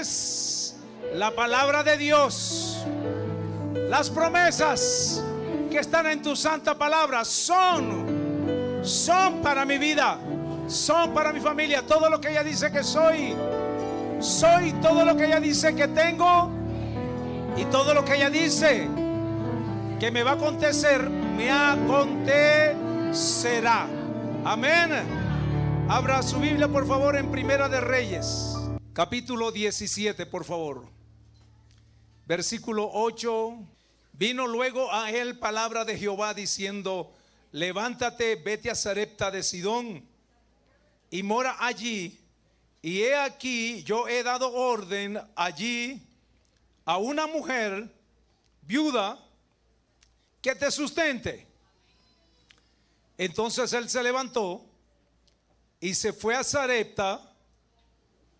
es la palabra de Dios. Las promesas que están en tu santa palabra son, son para mi vida, son para mi familia. Todo lo que ella dice que soy, soy todo lo que ella dice que tengo y todo lo que ella dice que me va a acontecer, me acontecerá. Amén. Abra su Biblia, por favor, en Primera de Reyes, capítulo 17, por favor. Versículo 8. Vino luego a él palabra de Jehová diciendo, levántate, vete a Sarepta de Sidón y mora allí. Y he aquí, yo he dado orden allí a una mujer viuda que te sustente. Entonces él se levantó y se fue a Zarepta.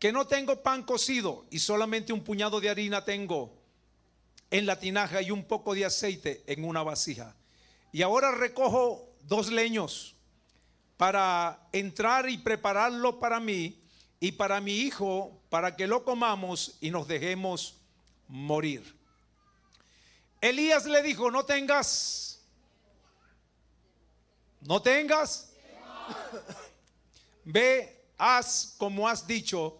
que no tengo pan cocido y solamente un puñado de harina tengo en la tinaja y un poco de aceite en una vasija. Y ahora recojo dos leños para entrar y prepararlo para mí y para mi hijo, para que lo comamos y nos dejemos morir. Elías le dijo, no tengas, no tengas Ve, haz como has dicho,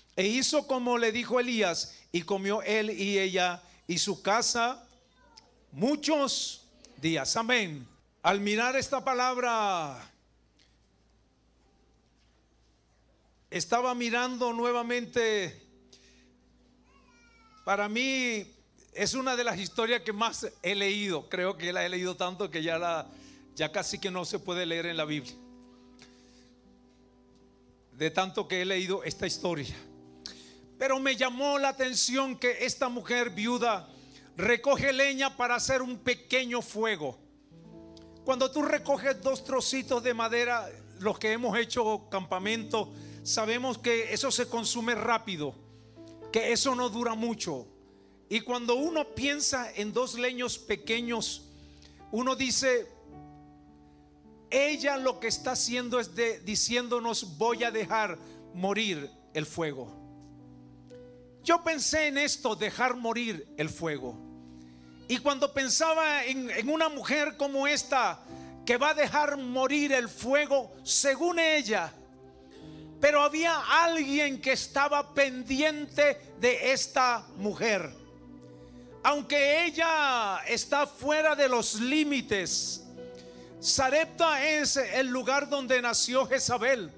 e hizo como le dijo Elías y comió él y ella y su casa muchos días. Amén. Al mirar esta palabra, estaba mirando nuevamente, para mí es una de las historias que más he leído, creo que la he leído tanto que ya, la, ya casi que no se puede leer en la Biblia de tanto que he leído esta historia. Pero me llamó la atención que esta mujer viuda recoge leña para hacer un pequeño fuego. Cuando tú recoges dos trocitos de madera, los que hemos hecho campamento, sabemos que eso se consume rápido, que eso no dura mucho. Y cuando uno piensa en dos leños pequeños, uno dice, ella lo que está haciendo es de, diciéndonos voy a dejar morir el fuego. Yo pensé en esto, dejar morir el fuego. Y cuando pensaba en, una mujer como esta, que va a dejar morir el fuego, según ella, pero había alguien que estaba pendiente de esta mujer. Aunque ella está fuera de los límites Sarepta es el lugar donde nació Jezabel.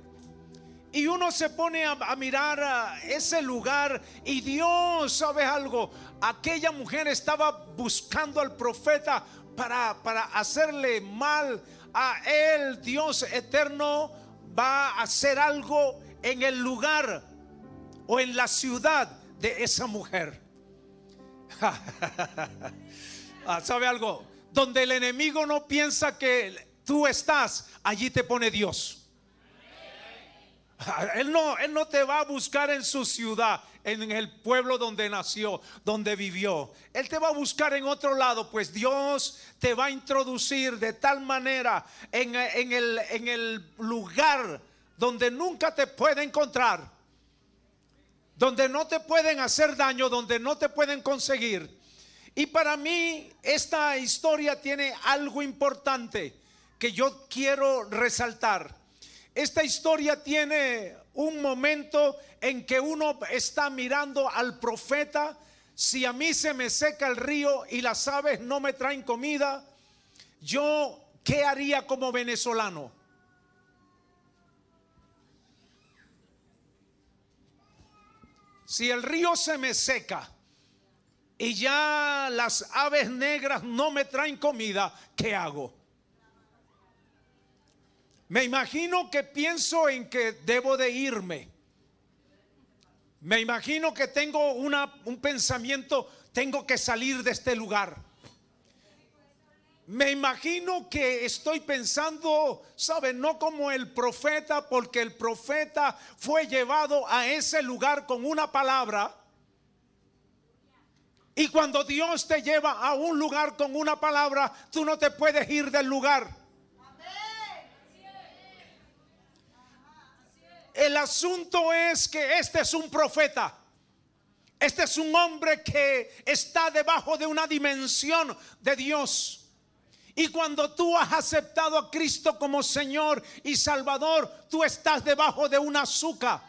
Y uno se pone a, mirar a ese lugar y Dios, ¿sabe algo? Aquella mujer estaba buscando al profeta para, para hacerle mal a él. Dios eterno va a hacer algo en el lugar o en la ciudad de esa mujer. Ah, ¿Sabe algo? Donde el enemigo no piensa que tú estás, allí te pone Dios. Él no, él no te va a buscar en su ciudad, en el pueblo donde nació, donde vivió. Él te va a buscar en otro lado, pues Dios te va a introducir de tal manera en, en el lugar donde nunca te puede encontrar, donde no te pueden hacer daño, donde no te pueden conseguir. Y para mí esta historia tiene algo importante que yo quiero resaltar. Esta historia tiene un momento en que uno está mirando al profeta si a mí se me seca el río y las aves no me traen comida, yo, ¿qué haría como venezolano? Si el río se me seca y ya las aves negras no me traen comida, ¿qué hago? Me imagino que pienso en que debo de irme. Me imagino que tengo una, un pensamiento, tengo que salir de este lugar. Me imagino que estoy pensando, ¿sabe? No como el profeta, porque el profeta fue llevado a ese lugar con una palabra. Y cuando Dios te lleva a un lugar con una palabra, tú no te puedes ir del lugar. El asunto es que este es un profeta. Este es un hombre que está debajo de una dimensión de Dios. Y cuando tú has aceptado a Cristo como Señor y Salvador, tú estás debajo de una azúcar.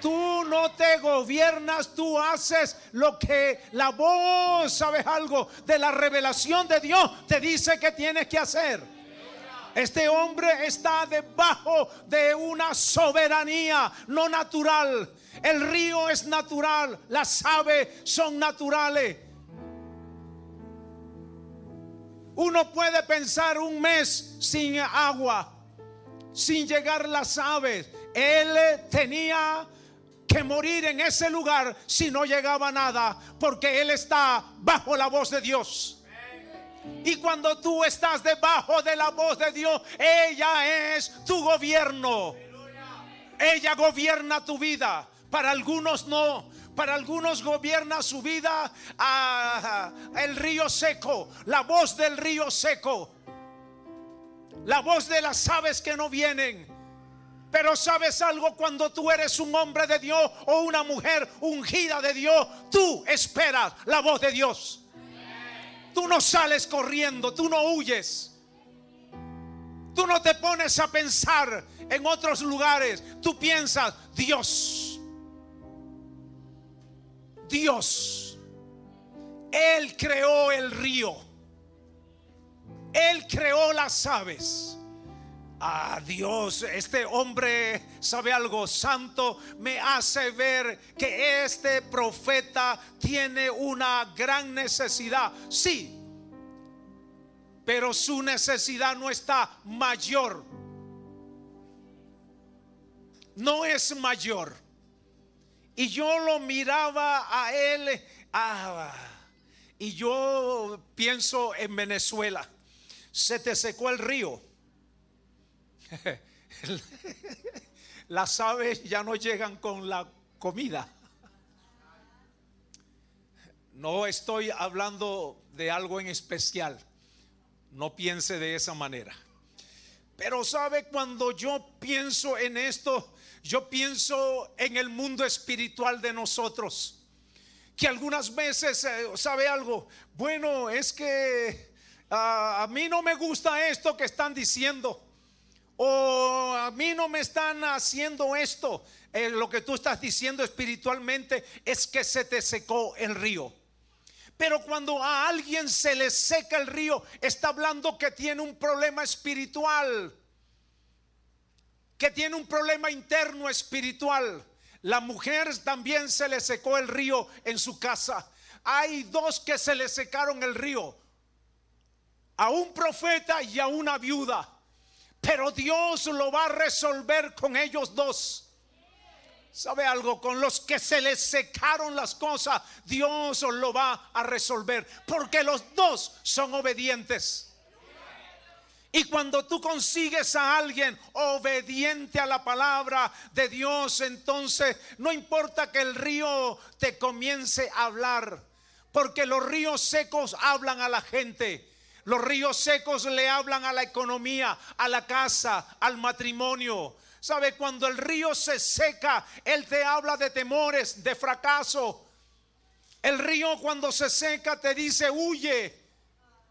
Tú no te gobiernas, tú haces lo que la voz, ¿sabes algo? De la revelación de Dios te dice que tienes que hacer. Este hombre está debajo de una soberanía no natural. El río es natural, las aves son naturales. Uno puede pensar un mes sin agua, sin llegar las aves. Él tenía que morir en ese lugar si no llegaba nada, porque él está bajo la voz de Dios. Y cuando tú estás debajo de la voz de Dios, ella es tu gobierno. Ella gobierna tu vida. Para algunos no. Para algunos gobierna su vida a, el río seco, la voz del río seco, la voz de las aves que no vienen. Pero sabes algo, cuando tú eres un hombre de Dios o una mujer ungida de Dios, tú esperas la voz de Dios. Tú no sales corriendo, tú no huyes. Tú no te pones a pensar en otros lugares. Tú piensas, Dios, Dios, Él creó el río. Él creó las aves. Ah, Dios, este hombre sabe algo santo, me hace ver que este profeta tiene una gran necesidad. Sí, pero su necesidad no está mayor. No es mayor. Y yo lo miraba a él ah, y yo pienso en Venezuela. Se te secó el río Las aves ya no llegan con la comida. No estoy hablando de algo en especial. No piense de esa manera. Pero sabe, cuando yo pienso en esto, yo pienso en el mundo espiritual de nosotros. Que algunas veces, eh, ¿sabe algo? Bueno, es que ah, a mí no me gusta esto que están diciendo. O a mí no me están haciendo esto. Eh, lo que tú estás diciendo espiritualmente es que se te secó el río. Pero cuando a alguien se le seca el río, está hablando que tiene un problema espiritual. Que tiene un problema interno espiritual. La mujer también se le secó el río en su casa. Hay dos que se le secaron el río. A un profeta y a una viuda. Pero Dios lo va a resolver con ellos dos. ¿Sabe algo? Con los que se les secaron las cosas, Dios lo va a resolver. Porque los dos son obedientes. Y cuando tú consigues a alguien obediente a la palabra de Dios, entonces no importa que el río te comience a hablar. Porque los ríos secos hablan a la gente. Los ríos secos le hablan a la economía, a la casa, al matrimonio. ¿Sabe? Cuando el río se seca, Él te habla de temores, de fracaso. El río cuando se seca te dice, huye,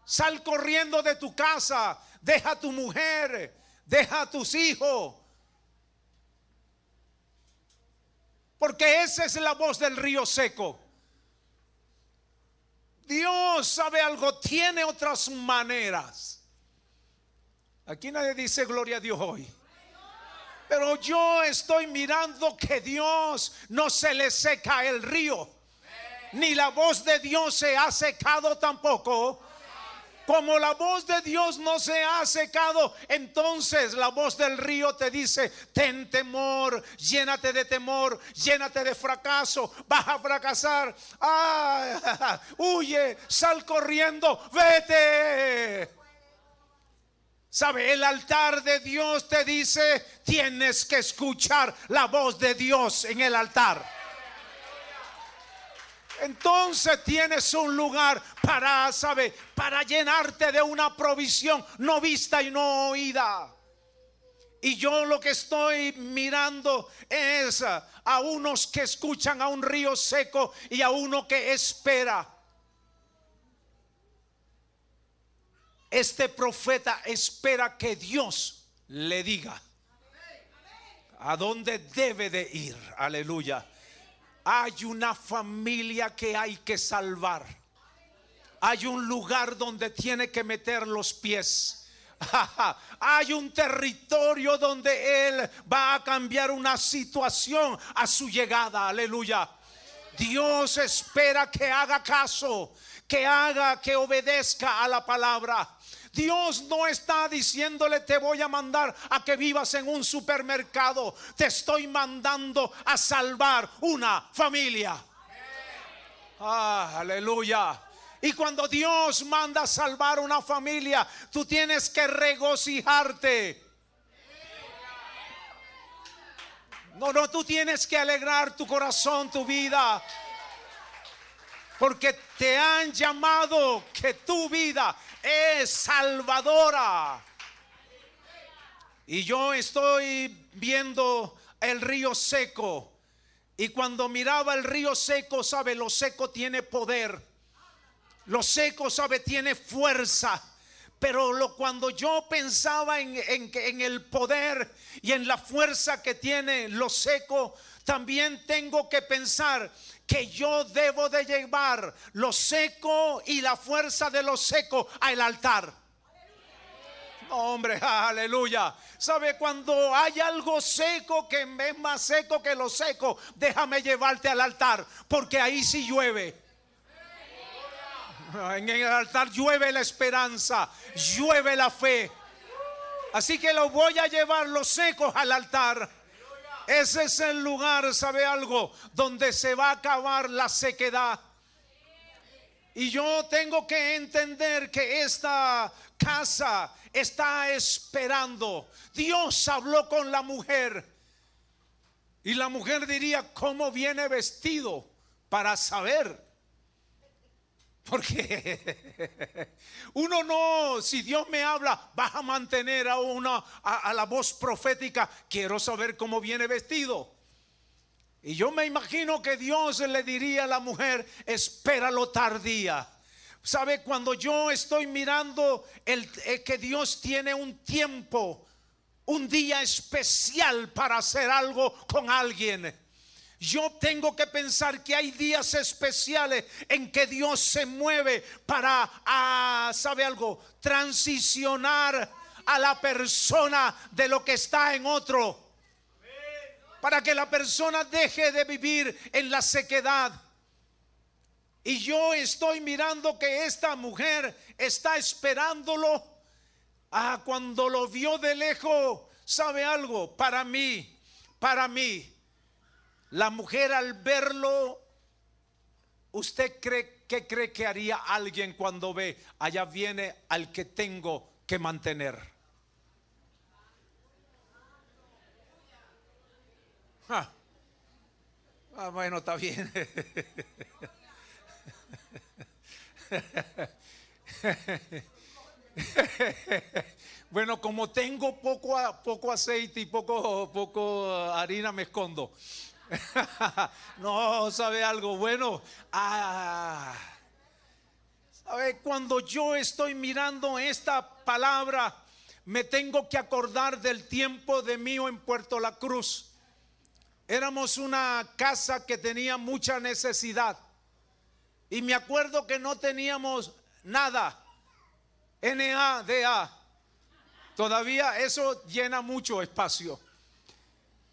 sal corriendo de tu casa, deja a tu mujer, deja a tus hijos. Porque esa es la voz del río seco. Dios sabe algo, tiene otras maneras. Aquí nadie dice gloria a Dios hoy. Pero yo estoy mirando que Dios no se le seca el río. Ni la voz de Dios se ha secado tampoco. Como la voz de Dios no se ha secado, entonces la voz del río te dice, ten temor, llénate de temor, llénate de fracaso, vas a fracasar, huye, sal corriendo, vete. ¿Sabe? El altar de Dios te dice, tienes que escuchar la voz de Dios en el altar entonces tienes un lugar para, saber, para llenarte de una provisión no vista y no oída. Y yo lo que estoy mirando es a unos que escuchan a un río seco y a uno que espera. Este profeta espera que Dios le diga a dónde debe de ir. Aleluya. Hay una familia que hay que salvar. Hay un lugar donde tiene que meter los pies. Hay un territorio donde Él va a cambiar una situación a su llegada. Aleluya. Dios espera que haga caso, que haga, que obedezca a la palabra. Dios no está diciéndole te voy a mandar a que vivas en un supermercado. Te estoy mandando a salvar una familia. Ah, aleluya. Y cuando Dios manda a salvar una familia, tú tienes que regocijarte. No, no, tú tienes que alegrar tu corazón, tu vida. Porque te han llamado que tu vida es salvadora. Y yo estoy viendo el río seco. Y cuando miraba el río seco, sabe, lo seco tiene poder. Lo seco, sabe, tiene fuerza. Pero cuando yo pensaba en, en, en el poder y en la fuerza que tiene lo seco, también tengo que pensar que yo debo de llevar lo seco y la fuerza de lo seco al altar. hombre, aleluya. ¿Sabe cuando hay algo seco que es más seco que lo seco? Déjame llevarte al altar, porque ahí sí llueve. En el altar llueve la esperanza, llueve la fe. Así que lo voy a llevar los secos al altar. Ese es el lugar, ¿sabe algo? Donde se va a acabar la sequedad. Y yo tengo que entender que esta casa está esperando. Dios habló con la mujer. Y la mujer diría, ¿cómo viene vestido? Para saber. Porque uno no, si Dios me habla, vas a mantener a una a, la voz profética. Quiero saber cómo viene vestido. Y yo me imagino que Dios le diría a la mujer, espéralo tardía. ¿Sabe? Cuando yo estoy mirando el, eh, que Dios tiene un tiempo, un día especial para hacer algo con alguien. Yo tengo que pensar que hay días especiales en que Dios se mueve para, ah, ¿sabe algo? Transicionar a la persona de lo que está en otro. Para que la persona deje de vivir en la sequedad. Y yo estoy mirando que esta mujer está esperándolo. Ah, cuando lo vio de lejos, ¿sabe algo? Para mí, para mí la mujer al verlo, ¿usted cree que cree que haría alguien cuando ve, allá viene al que tengo que mantener? Ah, bueno, está bien. bueno, como tengo poco, poco aceite y poco, poco harina, me escondo. no, ¿sabe algo bueno? Ah, ¿sabe? Cuando yo estoy mirando esta palabra, me tengo que acordar del tiempo de mío en Puerto La Cruz. Éramos una casa que tenía mucha necesidad. Y me acuerdo que no teníamos nada. N-A-D-A. Todavía eso llena mucho espacio.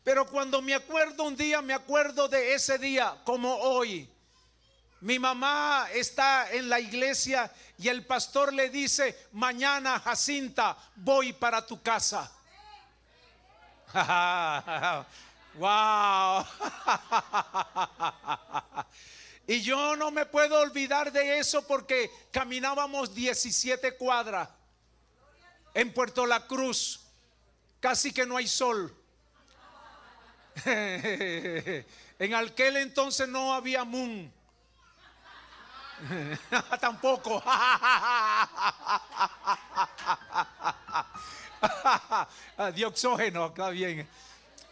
Pero cuando me acuerdo un día, me acuerdo de ese día como hoy. Mi mamá está en la iglesia y el pastor le dice, mañana Jacinta, voy para tu casa. wow. y yo no me puedo olvidar de eso porque caminábamos 17 cuadras en Puerto La Cruz. Casi que no hay sol. en aquel entonces no había moon. Tampoco. Dioxógeno, está bien.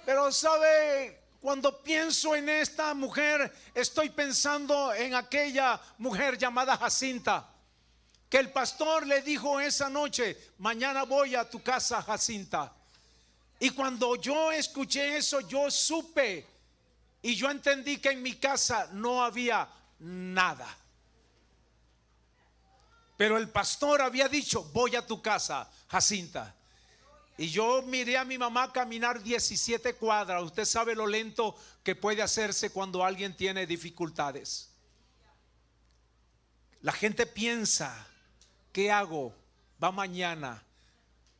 Pero sabe, cuando pienso en esta mujer, estoy pensando en aquella mujer llamada Jacinta, que el pastor le dijo esa noche, mañana voy a tu casa, Jacinta. Y cuando yo escuché eso, yo supe y yo entendí que en mi casa no había nada. Pero el pastor había dicho, voy a tu casa, Jacinta. Y yo miré a mi mamá caminar 17 cuadras. Usted sabe lo lento que puede hacerse cuando alguien tiene dificultades. La gente piensa, ¿qué hago? Va mañana.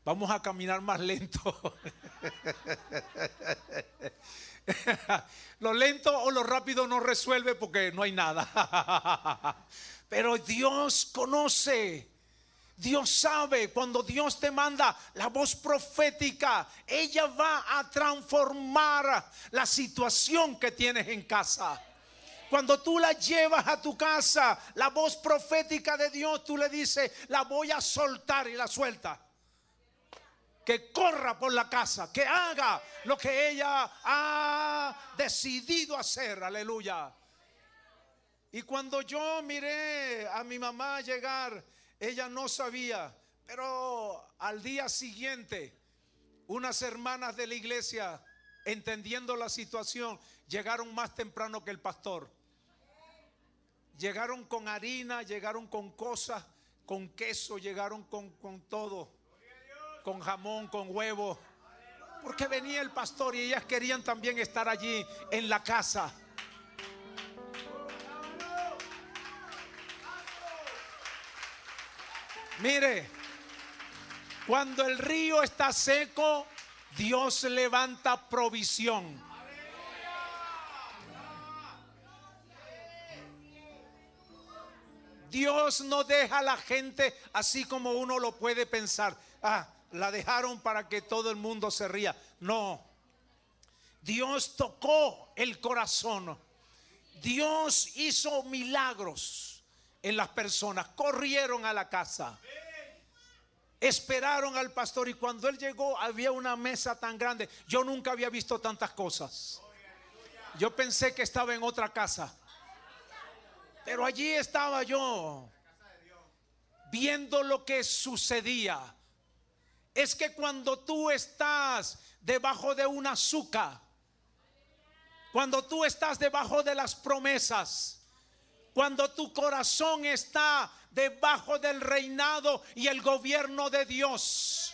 Vamos a caminar más lento. lo lento o lo rápido no resuelve porque no hay nada. Pero Dios conoce. Dios sabe, cuando Dios te manda la voz profética, ella va a transformar la situación que tienes en casa. Cuando tú la llevas a tu casa, la voz profética de Dios, tú le dices, la voy a soltar y la suelta que corra por la casa, que haga lo que ella ha decidido hacer, aleluya. Y cuando yo miré a mi mamá llegar, ella no sabía, pero al día siguiente, unas hermanas de la iglesia, entendiendo la situación, llegaron más temprano que el pastor. Llegaron con harina, llegaron con cosas, con queso, llegaron con, con todo con jamón, con huevo. Porque venía el pastor y ellas querían también estar allí en la casa. Mire, cuando el río está seco, Dios levanta provisión. Dios no deja a la gente así como uno lo puede pensar. Ah, la dejaron para que todo el mundo se ría. No. Dios tocó el corazón. Dios hizo milagros en las personas. Corrieron a la casa. Esperaron al pastor y cuando él llegó había una mesa tan grande. Yo nunca había visto tantas cosas. Yo pensé que estaba en otra casa. Pero allí estaba yo viendo lo que sucedía es que cuando tú estás debajo de un azúcar, cuando tú estás debajo de las promesas, cuando tu corazón está debajo del reinado y el gobierno de Dios,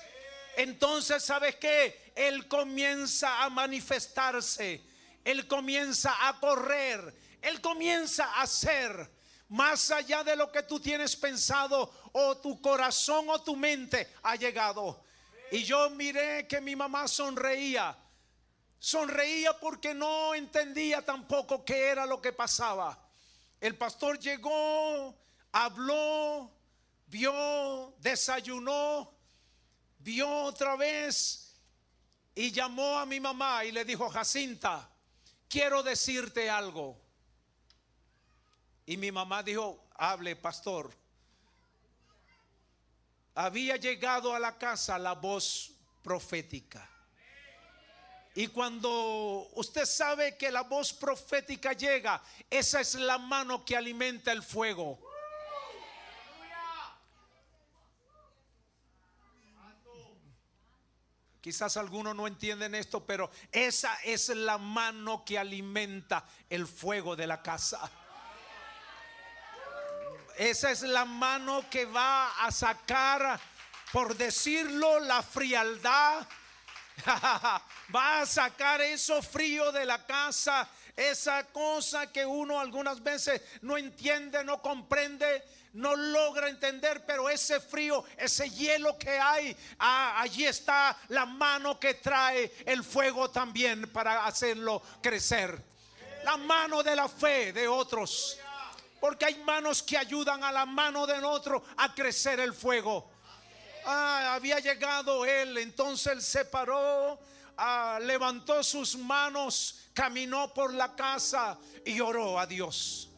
entonces sabes que Él comienza a manifestarse, Él comienza a correr, Él comienza a hacer más allá de lo que tú tienes pensado o tu corazón o tu mente ha llegado. Y yo miré que mi mamá sonreía. Sonreía porque no entendía tampoco qué era lo que pasaba. El pastor llegó, habló, vio, desayunó, vio otra vez y llamó a mi mamá y le dijo, Jacinta, quiero decirte algo. Y mi mamá dijo, hable, pastor había llegado a la casa la voz profética. Y cuando usted sabe que la voz profética llega, esa es la mano que alimenta el fuego. Quizás algunos no entienden esto, pero esa es la mano que alimenta el fuego de la casa. Esa es la mano que va a sacar, por decirlo, la frialdad. va a sacar eso frío de la casa, esa cosa que uno algunas veces no entiende, no comprende, no logra entender, pero ese frío, ese hielo que hay, allí está la mano que trae el fuego también para hacerlo crecer. La mano de la fe de otros. Porque hay manos que ayudan a la mano del otro a crecer el fuego. Ah, había llegado él, entonces él se paró, ah, levantó sus manos, caminó por la casa y oró a Dios.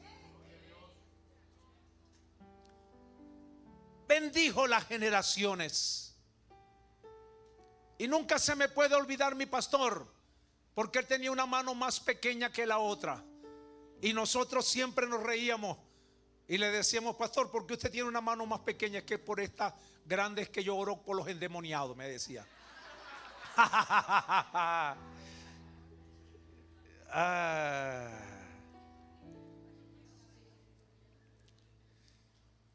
bendijo las generaciones. Y nunca se me puede olvidar mi pastor, porque él tenía una mano más pequeña que la otra. Y nosotros siempre nos reíamos y le decíamos, pastor, porque usted tiene una mano más pequeña que por estas grandes que yo oro por los endemoniados, me decía. ah.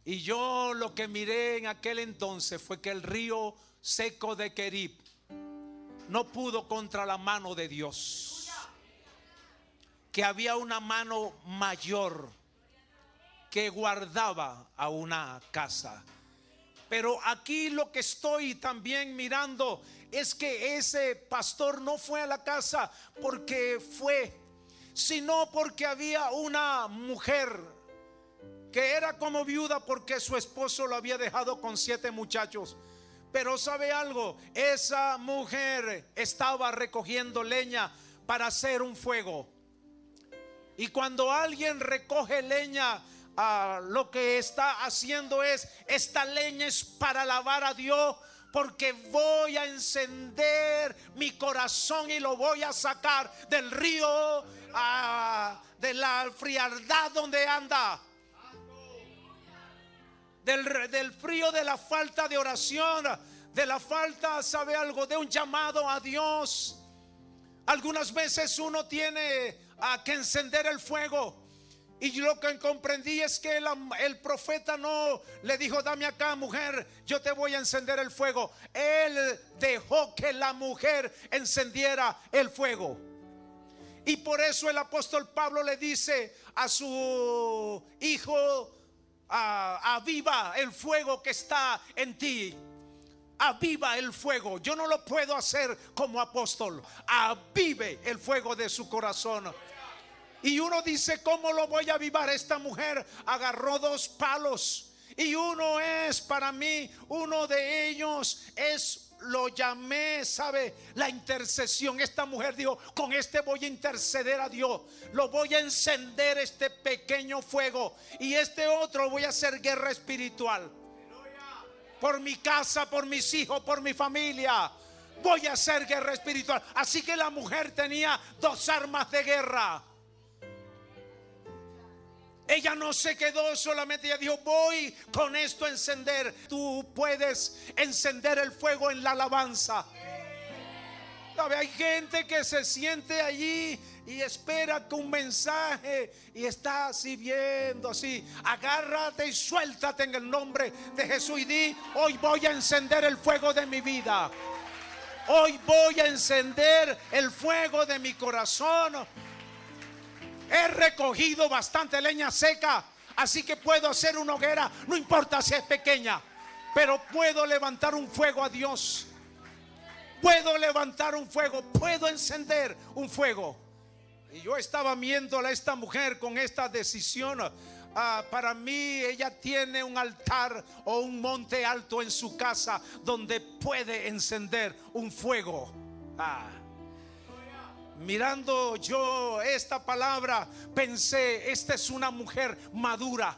Y yo lo que miré en aquel entonces fue que el río seco de Kerib no pudo contra la mano de Dios. Que había una mano mayor que guardaba a una casa. Pero aquí lo que estoy también mirando es que ese pastor no fue a la casa porque fue, sino porque había una mujer que era como viuda porque su esposo lo había dejado con siete muchachos. Pero sabe algo, esa mujer estaba recogiendo leña para hacer un fuego. Y cuando alguien recoge leña, ah, lo que está haciendo es, esta leña es para alabar a Dios, porque voy a encender mi corazón y lo voy a sacar del río, ah, de la frialdad donde anda del, frío de la falta de oración, de la falta, ¿sabe algo? De un llamado a Dios. Algunas veces uno tiene a que encender el fuego. Y lo que comprendí es que el, el, profeta no le dijo, dame acá mujer, yo te voy a encender el fuego. Él dejó que la mujer encendiera el fuego. Y por eso el apóstol Pablo le dice a su hijo aviva el fuego que está en ti. Aviva el fuego. Yo no lo puedo hacer como apóstol. Avive el fuego de su corazón. Y uno dice, ¿cómo lo voy a avivar? Esta mujer agarró dos palos. Y uno es para mí, uno de ellos es lo llamé, ¿sabe? La intercesión. Esta mujer dijo, con este voy a interceder a Dios. Lo voy a encender este pequeño fuego. Y este otro voy a hacer guerra espiritual. Por mi casa, por mis hijos, por mi familia. Voy a hacer guerra espiritual. Así que la mujer tenía dos armas de guerra. Ella no se quedó solamente, ella dijo, voy con esto a encender. Tú puedes encender el fuego en la alabanza. Hay gente que se siente allí y espera que un mensaje y está así viendo así. Agárrate y suéltate en el nombre de Jesús y di, hoy voy a encender el fuego de mi vida. Hoy voy a encender el fuego de mi corazón. He recogido bastante leña seca, así que puedo hacer una hoguera, no importa si es pequeña, pero puedo levantar un fuego a Dios. Puedo levantar un fuego, puedo encender un fuego. Y yo estaba viendo a esta mujer con esta decisión. Ah, para mí ella tiene un altar o un monte alto en su casa donde puede encender un fuego. Ah. Mirando yo esta palabra, pensé, esta es una mujer madura.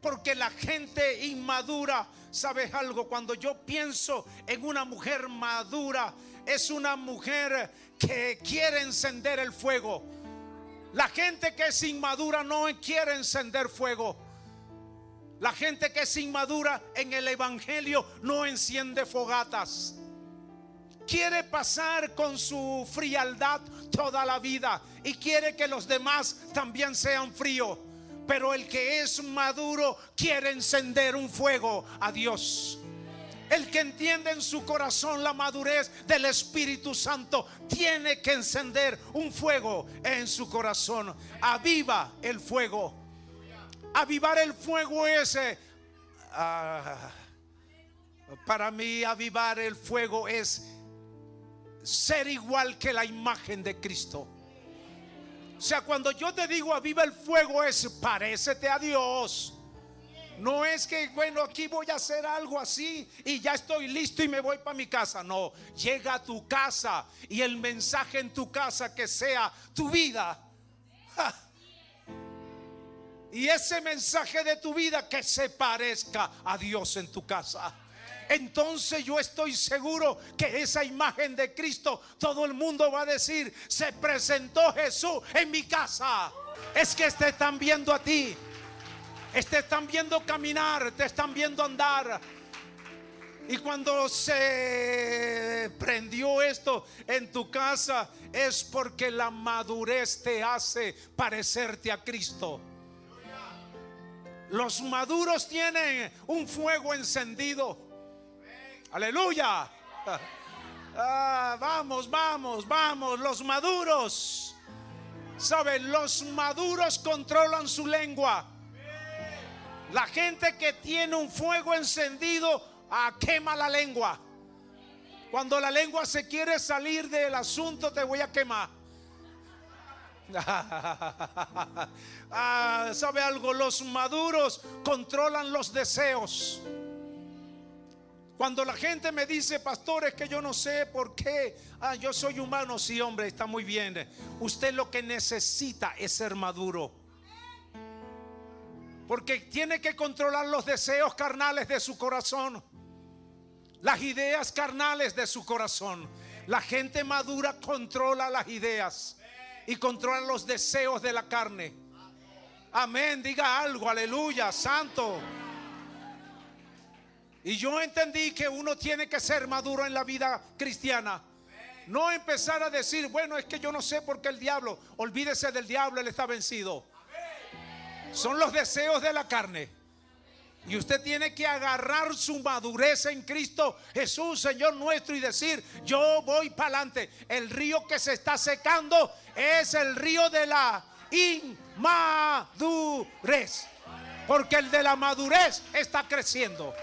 Porque la gente inmadura, ¿sabes algo? Cuando yo pienso en una mujer madura, es una mujer que quiere encender el fuego. La gente que es inmadura no quiere encender fuego. La gente que es inmadura en el Evangelio no enciende fogatas quiere pasar con su frialdad toda la vida y quiere que los demás también sean fríos. Pero el que es maduro quiere encender un fuego a Dios. El que entiende en su corazón la madurez del Espíritu Santo tiene que encender un fuego en su corazón. Aviva el fuego. Avivar el fuego ese. Ah, para mí avivar el fuego es ser igual que la imagen de Cristo. O sea, cuando yo te digo aviva el fuego es parécete a Dios. No es que, bueno, aquí voy a hacer algo así y ya estoy listo y me voy para mi casa. No, llega a tu casa y el mensaje en tu casa que sea tu vida. Y ese mensaje de tu vida que se parezca a Dios en tu casa entonces yo estoy seguro que esa imagen de Cristo, todo el mundo va a decir, se presentó Jesús en mi casa. Es que te están viendo a ti, te están viendo caminar, te están viendo andar. Y cuando se prendió esto en tu casa es porque la madurez te hace parecerte a Cristo. Los maduros tienen un fuego encendido. Aleluya. Ah, vamos, vamos, vamos, los maduros. ¿Saben? Los maduros controlan su lengua. La gente que tiene un fuego encendido ah, quema la lengua. Cuando la lengua se quiere salir del asunto, te voy a quemar. ah, ¿Sabe algo? Los maduros controlan los deseos. Cuando la gente me dice, pastor, es que yo no sé por qué, ah, yo soy humano, sí, hombre, está muy bien. Usted lo que necesita es ser maduro. Porque tiene que controlar los deseos carnales de su corazón, las ideas carnales de su corazón. La gente madura controla las ideas y controla los deseos de la carne. Amén, diga algo, aleluya, santo. Y yo entendí que uno tiene que ser maduro en la vida cristiana. No empezar a decir, bueno, es que yo no sé por qué el diablo, olvídese del diablo, él está vencido. Son los deseos de la carne. Y usted tiene que agarrar su madurez en Cristo Jesús, Señor nuestro, y decir, yo voy para adelante. El río que se está secando es el río de la inmadurez. Porque el de la madurez está creciendo.